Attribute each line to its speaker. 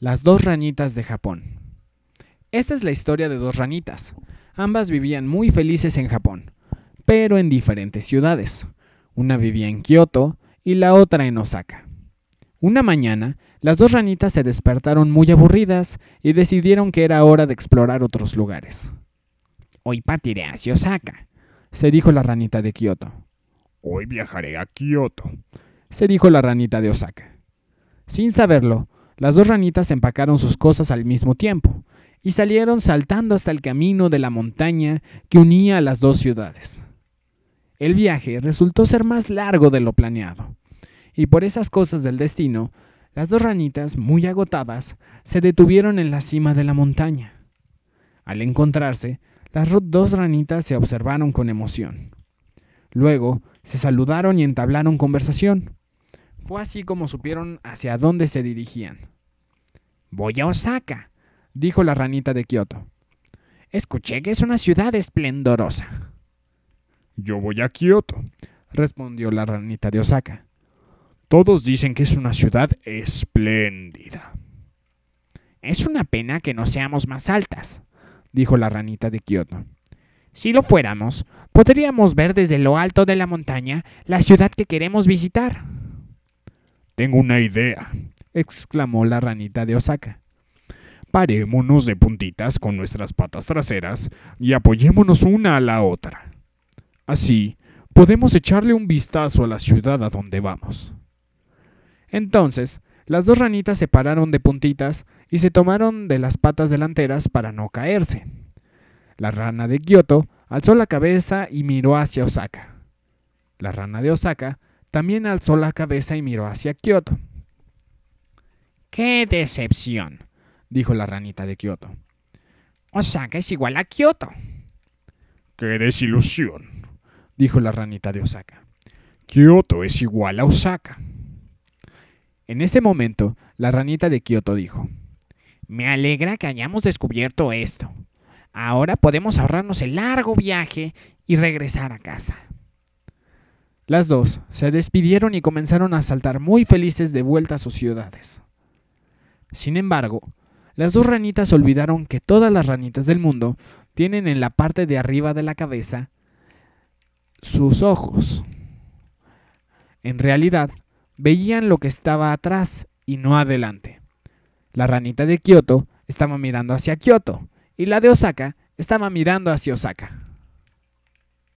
Speaker 1: Las dos ranitas de Japón. Esta es la historia de dos ranitas. Ambas vivían muy felices en Japón, pero en diferentes ciudades. Una vivía en Kioto y la otra en Osaka. Una mañana, las dos ranitas se despertaron muy aburridas y decidieron que era hora de explorar otros lugares.
Speaker 2: Hoy partiré hacia Osaka,
Speaker 1: se dijo la ranita de Kioto.
Speaker 3: Hoy viajaré a Kioto,
Speaker 1: se dijo la ranita de Osaka. Sin saberlo, las dos ranitas empacaron sus cosas al mismo tiempo y salieron saltando hasta el camino de la montaña que unía a las dos ciudades. El viaje resultó ser más largo de lo planeado, y por esas cosas del destino, las dos ranitas, muy agotadas, se detuvieron en la cima de la montaña. Al encontrarse, las dos ranitas se observaron con emoción. Luego se saludaron y entablaron conversación. Fue así como supieron hacia dónde se dirigían.
Speaker 2: Voy a Osaka,
Speaker 1: dijo la ranita de Kioto.
Speaker 2: Escuché que es una ciudad esplendorosa.
Speaker 3: Yo voy a Kioto,
Speaker 1: respondió la ranita de Osaka.
Speaker 3: Todos dicen que es una ciudad espléndida.
Speaker 2: Es una pena que no seamos más altas, dijo la ranita de Kioto. Si lo fuéramos, podríamos ver desde lo alto de la montaña la ciudad que queremos visitar.
Speaker 3: Tengo una idea, exclamó la ranita de Osaka. Parémonos de puntitas con nuestras patas traseras y apoyémonos una a la otra. Así podemos echarle un vistazo a la ciudad a donde vamos.
Speaker 1: Entonces, las dos ranitas se pararon de puntitas y se tomaron de las patas delanteras para no caerse. La rana de Kioto alzó la cabeza y miró hacia Osaka. La rana de Osaka también alzó la cabeza y miró hacia Kioto.
Speaker 2: ¡Qué decepción!
Speaker 1: dijo la ranita de Kioto.
Speaker 2: Osaka es igual a Kioto.
Speaker 3: ¡Qué desilusión!
Speaker 1: dijo la ranita de Osaka.
Speaker 3: Kioto es igual a Osaka.
Speaker 1: En ese momento, la ranita de Kioto dijo,
Speaker 2: Me alegra que hayamos descubierto esto. Ahora podemos ahorrarnos el largo viaje y regresar a casa.
Speaker 1: Las dos se despidieron y comenzaron a saltar muy felices de vuelta a sus ciudades. Sin embargo, las dos ranitas olvidaron que todas las ranitas del mundo tienen en la parte de arriba de la cabeza sus ojos. En realidad, veían lo que estaba atrás y no adelante. La ranita de Kioto estaba mirando hacia Kioto y la de Osaka estaba mirando hacia Osaka.